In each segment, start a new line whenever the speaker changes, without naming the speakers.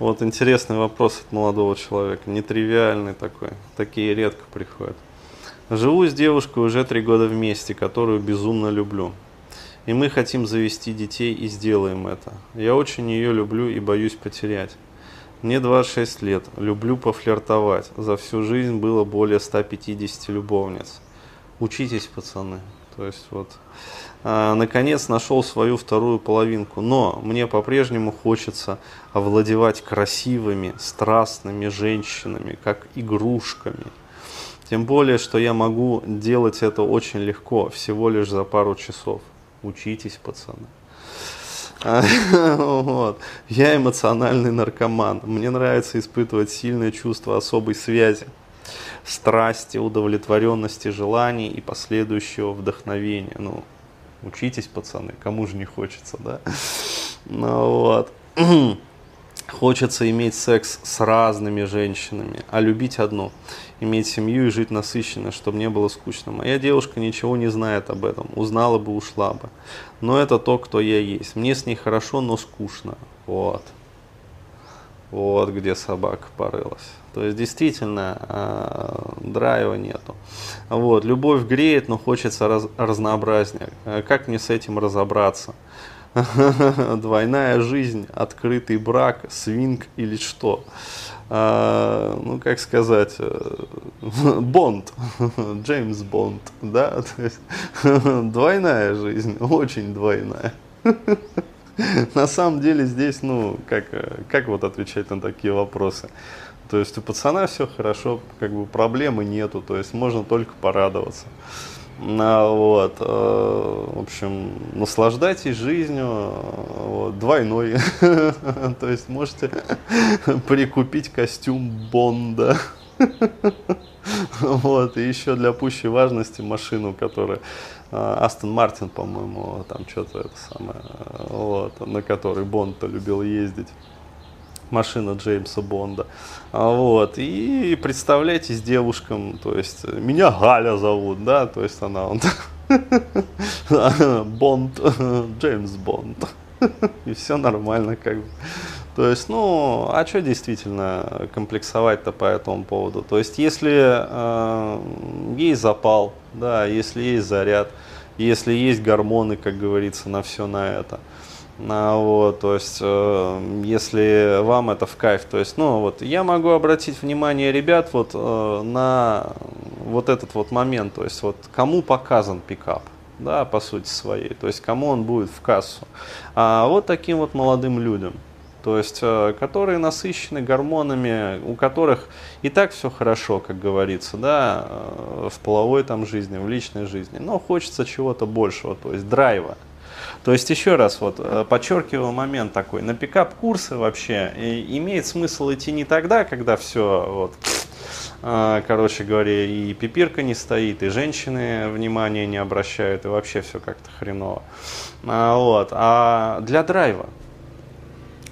Вот интересный вопрос от молодого человека, нетривиальный такой, такие редко приходят. Живу с девушкой уже три года вместе, которую безумно люблю. И мы хотим завести детей и сделаем это. Я очень ее люблю и боюсь потерять. Мне 26 лет, люблю пофлиртовать. За всю жизнь было более 150 любовниц. Учитесь, пацаны. То есть вот, а, наконец нашел свою вторую половинку. Но мне по-прежнему хочется овладевать красивыми, страстными женщинами, как игрушками – тем более, что я могу делать это очень легко, всего лишь за пару часов. Учитесь, пацаны. Вот. Я эмоциональный наркоман. Мне нравится испытывать сильное чувство особой связи, страсти, удовлетворенности желаний и последующего вдохновения. Ну, учитесь, пацаны, кому же не хочется, да? Ну вот. Хочется иметь секс с разными женщинами, а любить одну. Иметь семью и жить насыщенно, чтобы не было скучно. Моя девушка ничего не знает об этом. Узнала бы, ушла бы. Но это то, кто я есть. Мне с ней хорошо, но скучно. Вот. Вот где собака порылась. То есть действительно э, драйва нету. Вот, любовь греет, но хочется раз, разнообразнее. Как мне с этим разобраться? двойная жизнь, открытый брак, свинг или что. А, ну, как сказать, э, Бонд, Джеймс Бонд, да, двойная жизнь, очень двойная. На самом деле здесь, ну, как, как вот отвечать на такие вопросы? То есть у пацана все хорошо, как бы проблемы нету, то есть можно только порадоваться. Вот, э, в общем, наслаждайтесь жизнью вот, двойной. То есть можете прикупить костюм Бонда. Вот, и еще для пущей важности машину, которая Астон Мартин, по-моему, там что-то это самое, вот, на которой Бонд-то любил ездить машина Джеймса Бонда. А, вот. И представляйтесь девушкам, то есть меня Галя зовут, да, то есть она он Бонд, Джеймс Бонд. И все нормально, как бы. То есть, ну, а что действительно комплексовать-то по этому поводу? То есть, если э, есть запал, да, если есть заряд, если есть гормоны, как говорится, на все на это, а, вот, то есть, э, если вам это в кайф, то есть, ну, вот, я могу обратить внимание ребят вот э, на вот этот вот момент, то есть, вот, кому показан пикап, да, по сути своей, то есть, кому он будет в кассу. А вот таким вот молодым людям, то есть, э, которые насыщены гормонами, у которых и так все хорошо, как говорится, да, э, в половой там жизни, в личной жизни, но хочется чего-то большего, то есть, драйва. То есть, еще раз, вот, э, подчеркиваю момент такой, на пикап-курсы вообще имеет смысл идти не тогда, когда все, вот, короче говоря, и пипирка не стоит, и женщины внимания не обращают, и вообще все как-то хреново. А, вот, а для драйва.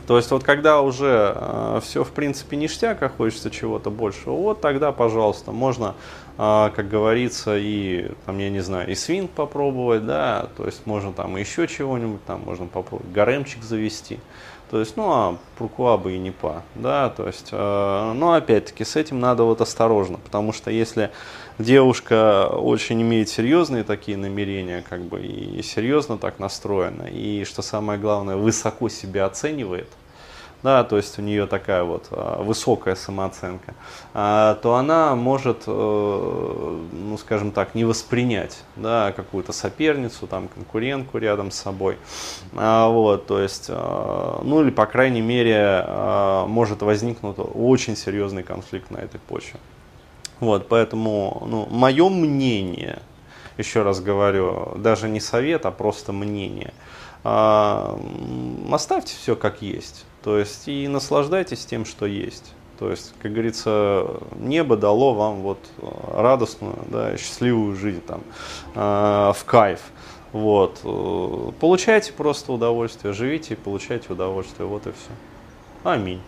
То есть вот когда уже э, все в принципе ништяк, а хочется чего-то большего, вот тогда, пожалуйста, можно а, как говорится, и там, я не знаю, и свинг попробовать, да, то есть можно там еще чего-нибудь, там можно попробовать гаремчик завести. То есть, ну, а пуркуа бы и не па, да, то есть, э, но опять-таки с этим надо вот осторожно, потому что если девушка очень имеет серьезные такие намерения, как бы, и серьезно так настроена, и, что самое главное, высоко себя оценивает, да, то есть у нее такая вот а, высокая самооценка, а, то она может, э, ну, скажем так, не воспринять, да, какую-то соперницу, там, конкурентку рядом с собой, а, вот, то есть, ну, или, по крайней мере, может возникнуть очень серьезный конфликт на этой почве. Вот, поэтому, ну, мое мнение, еще раз говорю, даже не совет, а просто мнение, оставьте все как есть. То есть и наслаждайтесь тем, что есть. То есть, как говорится, небо дало вам вот э, радостную, да, счастливую жизнь там, э, в кайф. Вот. Получайте просто удовольствие, живите и получайте удовольствие. Вот и все. Аминь.